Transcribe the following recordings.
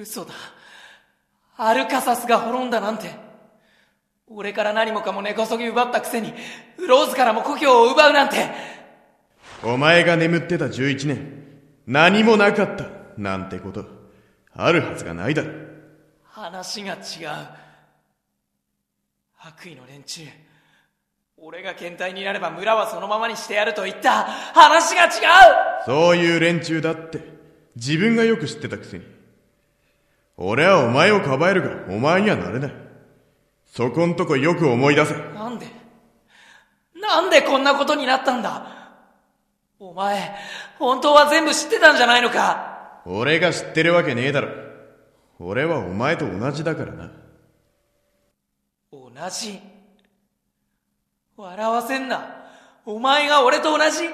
嘘だ。アルカサスが滅んだなんて。俺から何もかも根こそぎ奪ったくせに、フローズからも故郷を奪うなんて。お前が眠ってた11年、何もなかった、なんてこと、あるはずがないだろ。話が違う。悪意の連中。俺が検体になれば村はそのままにしてやると言った話が違うそういう連中だって自分がよく知ってたくせに俺はお前をかばえるがお前にはなれない。そこんとこよく思い出せ。なんで？なんでこんなことになったんだ？お前本当は全部知ってたんじゃないのか？俺が知ってるわけねえだろ。俺はお前と同じだからな。同じ？笑わせんな。お前が俺と同じ？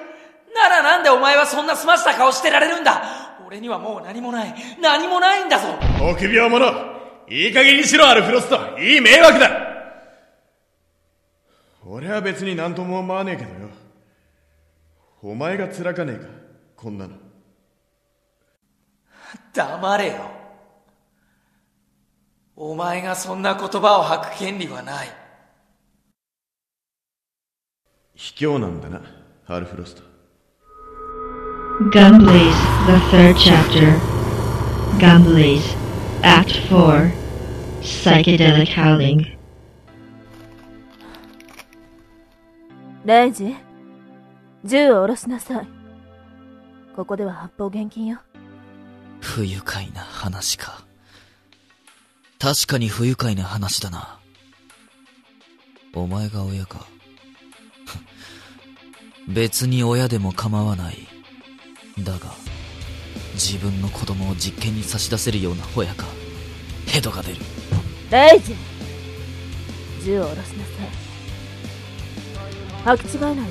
ならなんでお前はそんな澄ました顔してられるんだ？俺にはもう何もない。何もないんだぞ臆病者いい加減にしろ、アルフロストいい迷惑だ俺は別に何とも思わねえけどよ。お前が辛かねえか、こんなの。黙れよ。お前がそんな言葉を吐く権利はない。卑怯なんだな、アルフロスト。Gumblaze, the third chapter. Gumblaze, Act 4. Psychedelic Howling. レイジ、銃を下ろしなさい。ここでは発砲厳禁よ。不愉快な話か。確かに不愉快な話だな。お前が親か。別に親でも構わない。だが、自分の子供を実験に差し出せるような親か。ヘドが出る。レイジ銃を下ろしなさい。履き違えないで。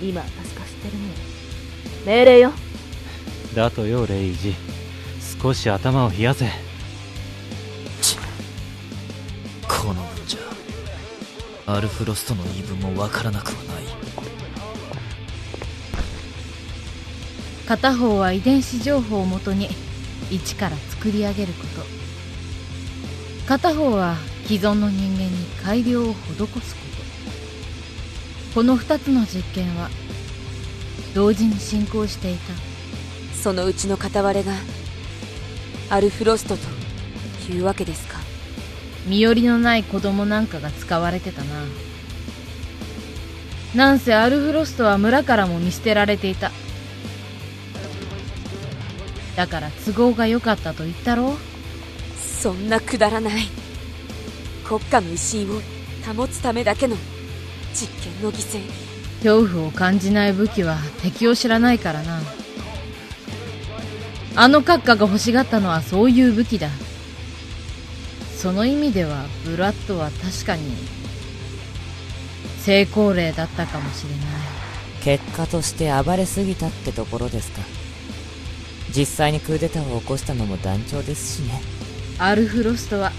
今確か知ってるね。命令よ。だとよ、レイジ。少し頭を冷やせ。ち、この分じゃ、アルフロストの言い分もわからなくはない。片方は遺伝子情報をもとに一から作り上げること。片方は既存の人間に改良を施すこと。この2つの実験は同時に進行していた。そのうちの片割れがアルフロストというわけですか。身寄りのない子供なんかが使われてたな。なんせアルフロストは村からも見捨てられていただから都合が良かったと言ったろ？うそんなくだらない。国家の威信を保つためだけの実験の犠牲。恐怖を感じない武器は敵を知らないからな。あの閣下が欲しがったのはそういう武器だ。その意味ではブラッドは確かに成功例だったかもしれない。結果として暴れすぎたってところですか実際にクーデターを起こしたのも団長ですしね。アルフロストは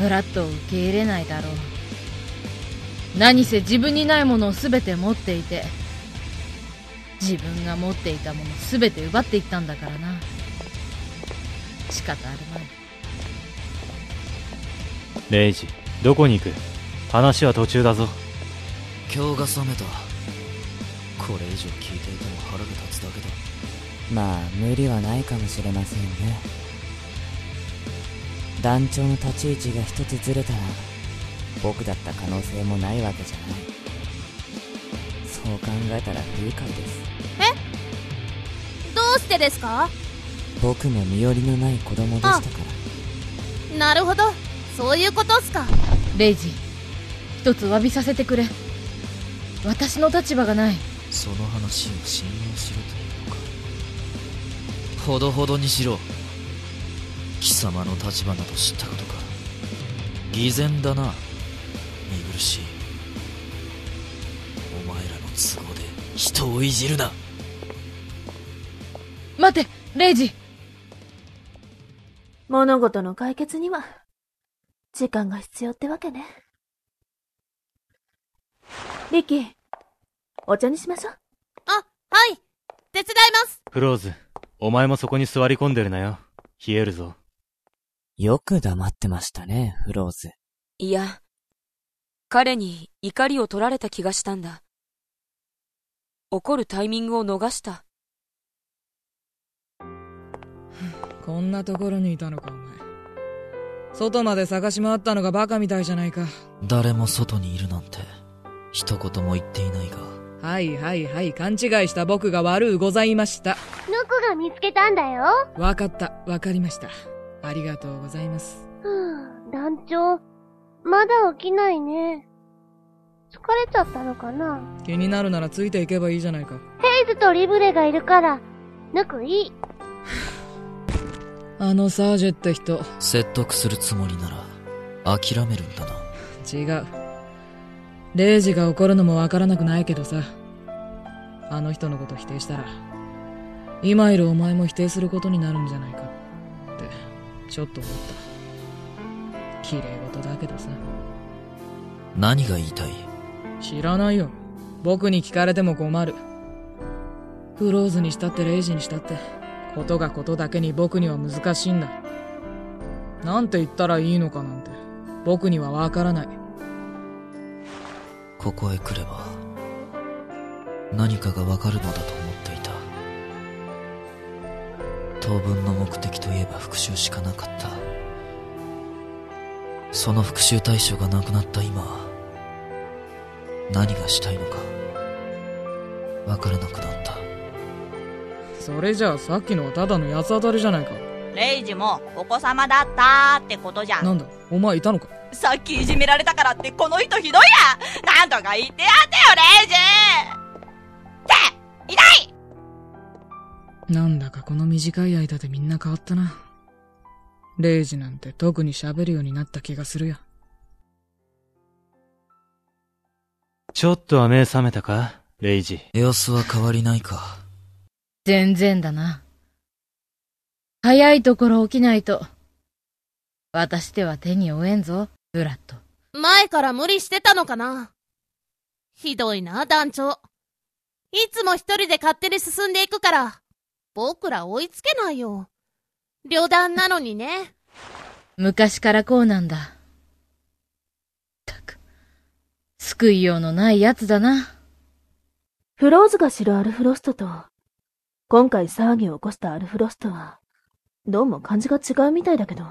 ブラッドを受け入れないだろう。何せ自分にないものを全て持っていて自分が持っていたもの全て奪っていったんだからな。仕方あるまい。レイジどこに行く？話は途中だぞ。今日が覚めた。これ以上聞いてまあ無理はないかもしれませんね。団長の立ち位置が一つずれたら僕だった可能性もないわけじゃない。そう考えたら不愉快です。え？どうしてですか？僕も身寄りのない子供でしたから。なるほど。そういうことっすか。レイジ一つ詫びさせてくれ。私の立場がない。その話を信用しろとほどほどにしろ貴様の立場など知ったことか。偽善だな見苦しい。お前らの都合で人をいじるな。待てレイジ。物事の解決には時間が必要ってわけね。リキお茶にしましょう。あはい。手伝います。フローズお前もそこに座り込んでるなよ。冷えるぞ。よく黙ってましたね、フローズ。いや、彼に怒りを取られた気がしたんだ。怒るタイミングを逃した。こんなところにいたのか、お前。外まで探し回ったのがバカみたいじゃないか。誰も外にいるなんて、一言も言っていないが。はいはいはい、勘違いした僕が悪うございました。ヌクが見つけたんだよ？わかった、わかりました。ありがとうございます。ふぅ、団長、まだ起きないね。疲れちゃったのかな？気になるならついていけばいいじゃないか。ヘイズとリブレがいるから、ヌクいい。あのサージェって人。説得するつもりなら、諦めるんだな。違う。レイジが怒るのもわからなくないけどさ。あの人のこと否定したら、今いるお前も否定することになるんじゃないかって、ちょっと思った。綺麗事だけどさ。何が言いたい？知らないよ。僕に聞かれても困る。フローズにしたってレイジにしたって、ことがことだけに僕には難しいんだ。なんて言ったらいいのかなんて、僕にはわからない。ここへ来れば、何かがわかるのだと思っていた。当分の目的といえば復讐しかなかった。その復讐対象がなくなった今、何がしたいのか、わからなくなった。それじゃあさっきのはただの八つ当たりじゃないか。レイジもお子様だったってことじゃん。なんだ、お前いたのか？さっきいじめられたからってこの人ひどいやなんとか言ってやってよ、レイジって、痛いなんだかこの短い間でみんな変わったな。レイジなんて特に喋るようになった気がするよ。ちょっとは目覚めたか？レイジ。様子は変わりないか。全然だな。早いところ起きないと。私では手に負えんぞ、ブラッド。前から無理してたのかな？ひどいな、団長。いつも一人で勝手に進んでいくから、僕ら追いつけないよ。旅団なのにね。昔からこうなんだ。ったく、救いようのない奴だな。フローズが知るアルフロストと、今回騒ぎを起こしたアルフロストは、どうも感じが違うみたいだけど、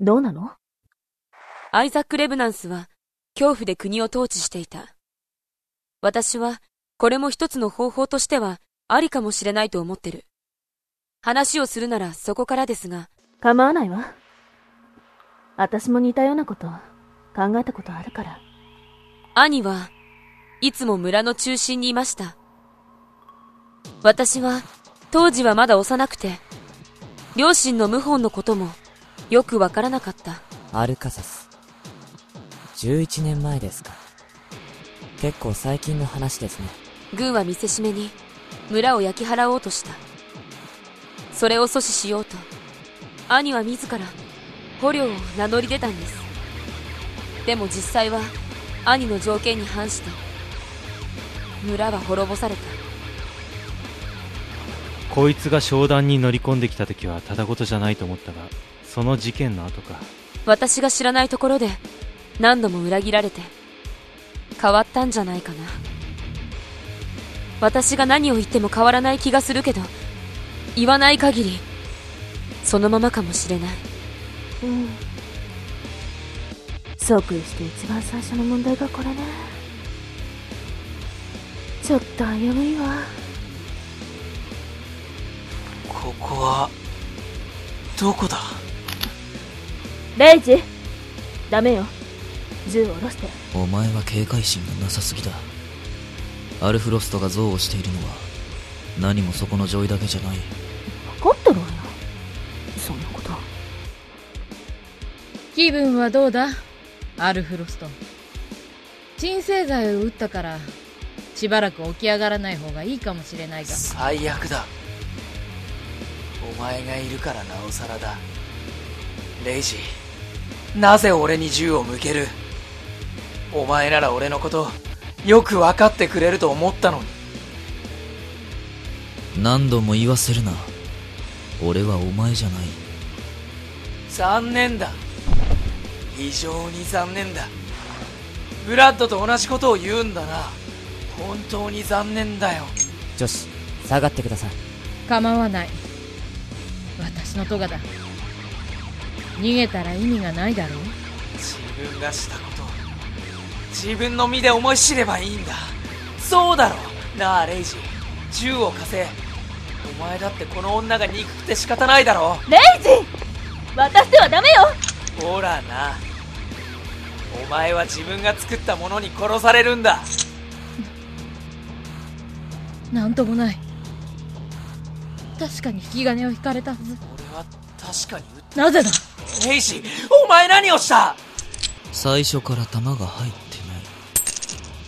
どうなの？アイザック・レブナンスは恐怖で国を統治していた。私はこれも一つの方法としてはありかもしれないと思ってる。話をするならそこからですが。構わないわ。私も似たようなこと考えたことあるから。兄はいつも村の中心にいました。私は当時はまだ幼くて、両親の謀反のこともよくわからなかった。アルカサス。11年前ですか。結構最近の話ですね。軍は見せしめに村を焼き払おうとした。それを阻止しようと、兄は自ら捕虜を名乗り出たんです。でも実際は兄の条件に反して、村は滅ぼされた。こいつが商談に乗り込んできた時はただ事じゃないと思ったが、その事件の後か。私が知らないところで何度も裏切られて変わったんじゃないかな私が何を言っても変わらない気がするけど言わない限りそのままかもしれないうん。即位して一番最初の問題がこれね。ちょっと危ういわ。ここは、どこだ？レイジダメよ。銃を下ろして。お前は警戒心がなさすぎだ。アルフロストが憎悪しているのは、何もそこの上位だけじゃない。分かってるわよ。そんなこと。気分はどうだ？アルフロストン。鎮静剤を打ったから、しばらく起き上がらない方がいいかもしれないが。最悪だ。お前がいるからなおさらだ。レイジ、なぜ俺に銃を向ける？お前なら俺のこと、よく分かってくれると思ったのに。何度も言わせるな。俺はお前じゃない。残念だ。非常に残念だ。ブラッドと同じことを言うんだな。本当に残念だよ。女子下がってください。構わない。私のトガだ。逃げたら意味がないだろう。自分がしたこと。を自分の身で思い知ればいいんだ。そうだろなあレイジ。銃を貸せ。お前だってこの女が憎くて仕方ないだろレイジ！渡してはダメよ！ほらな。お前は自分が作ったものに殺されるんだ。なんともない。確かに引き金を引かれたはず。俺は確かに撃っなぜだ？レイジお前何をした？最初から弾が入ってない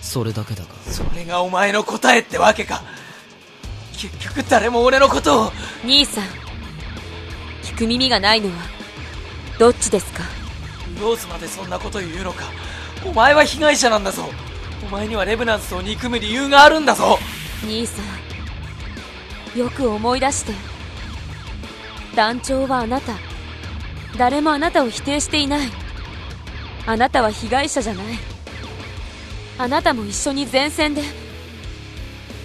それだけだがそれがお前の答えってわけか。結局誰も俺のことを。兄さん聞く耳がないのはどっちですか？ローズまでそんなこと言うのか。お前は被害者なんだぞ。お前にはレブナンスを憎む理由があるんだぞ。兄さんよく思い出して。団長はあなた誰もあなたを否定していない。あなたは被害者じゃないあなたも一緒に前線で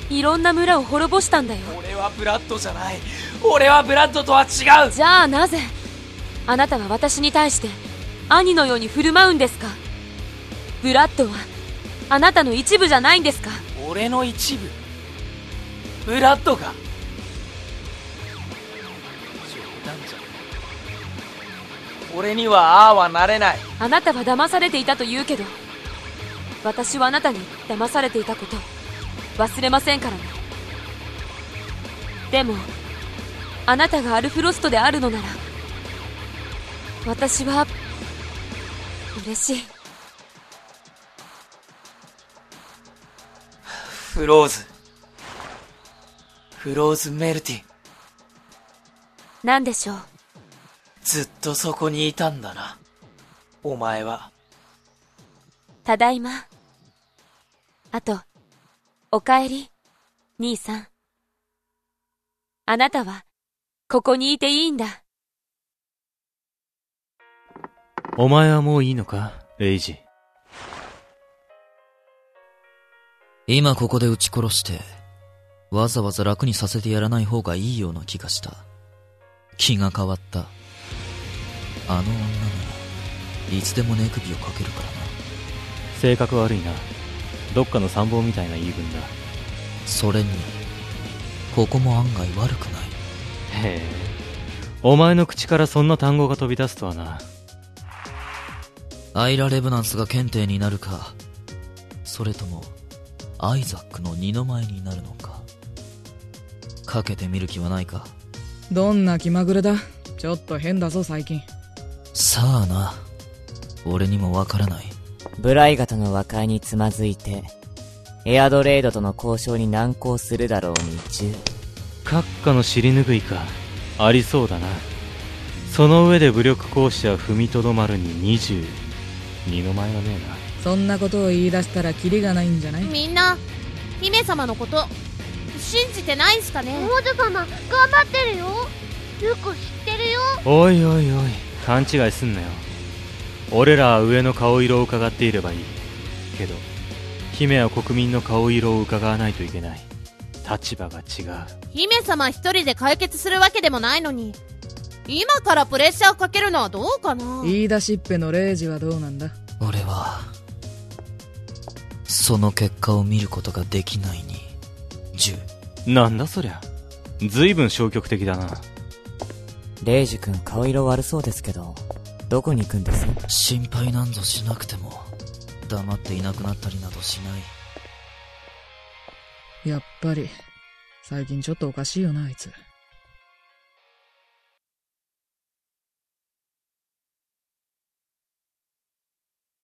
いろんな村を滅ぼしたんだよ。俺はブラッドじゃない。俺はブラッドとは違う。じゃあなぜあなたは私に対して兄のように振る舞うんですか？ブラッドはあなたの一部じゃないんですか？俺の一部。ブラッドが冗談じゃ。俺にはああはなれない。あなたは騙されていたと言うけど私はあなたに騙されていたこと忘れませんからね。でもあなたがアルフロストであるのなら私は嬉しい。フローズ。フローズメルティ。何でしょう？ずっとそこにいたんだな。お前はただいま。あとおかえり兄さん。あなたはここにいていいんだ。お前はもういいのかレイジ？今ここで撃ち殺してわざわざ楽にさせてやらない方がいいような気がした。気が変わった。あの女ならいつでも寝首をかけるからな性格悪いな。どっかの参謀みたいな言い分だ。それにここも案外悪くない。へえ。お前の口からそんな単語が飛び出すとはな。アイラ・レブナンスが検定になるかそれともアイザックの二の舞になるのか。かけてみる気はないか。どんな気まぐれだ。ちょっと変だぞ最近。さあな。俺にもわからないブライガとの和解につまずいてエアドレードとの交渉に難航するだろうに中閣下の尻拭いかありそうだな。その上で武力行使は踏みとどまるに20二の前はねえな。そんなことを言い出したらキリがないんじゃない？みんな姫様のこと信じてないんすかね？王女様頑張ってるよ。ルコ知ってるよ。おいおいおい勘違いすんなよ俺らは上の顔色を伺っていればいい。けど姫は国民の顔色を伺わないといけない。立場が違う。姫様一人で解決するわけでもないのに。今からプレッシャーをかけるのはどうかな？言い出しっぺのレイジはどうなんだ？俺はその結果を見ることができないに。10なんだそりゃ。随分消極的だな。レイジ君顔色悪そうですけどどこに行くんです？心配なんぞしなくても。黙っていなくなったりなどしない。やっぱり最近ちょっとおかしいよなあいつ